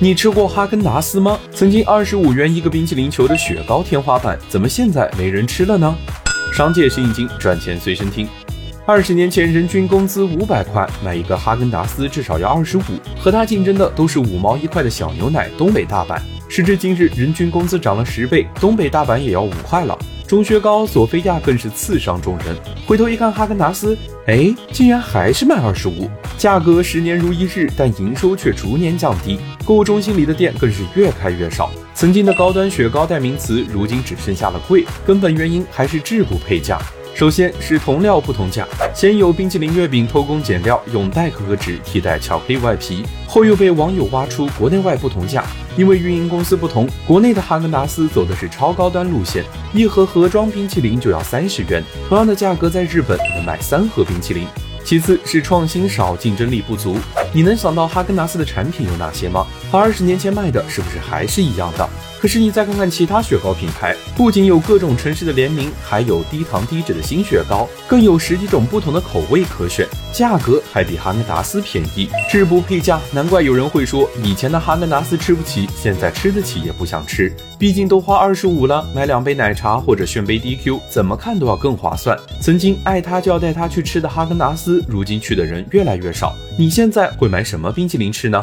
你吃过哈根达斯吗？曾经二十五元一个冰淇淋球的雪糕天花板，怎么现在没人吃了呢？商界是引经，赚钱随身听。二十年前人均工资五百块，买一个哈根达斯至少要二十五，和它竞争的都是五毛一块的小牛奶东北大板。时至今日，人均工资涨了十倍，东北大板也要五块了。钟薛高、索菲亚更是刺伤众人。回头一看，哈根达斯，哎，竟然还是卖二十五，价格十年如一日，但营收却逐年降低。购物中心里的店更是越开越少。曾经的高端雪糕代名词，如今只剩下了贵。根本原因还是质不配价。首先是同料不同价，先有冰淇淋月饼偷工减料，用代可可脂替代巧克力外皮，后又被网友挖出国内外不同价。因为运营公司不同，国内的哈根达斯走的是超高端路线，一盒盒装冰淇淋就要三十元，同样的价格在日本能买三盒冰淇淋。其次是创新少，竞争力不足。你能想到哈根达斯的产品有哪些吗？和二十年前卖的是不是还是一样的？可是你再看看其他雪糕品牌，不仅有各种城市的联名，还有低糖低脂的新雪糕，更有十几种不同的口味可选，价格还比哈根达斯便宜，质不配价，难怪有人会说以前的哈根达斯吃不起，现在吃得起也不想吃，毕竟都花二十五了，买两杯奶茶或者炫杯 DQ，怎么看都要更划算。曾经爱他就要带他去吃的哈根达斯，如今去的人越来越少，你现在会买什么冰淇淋吃呢？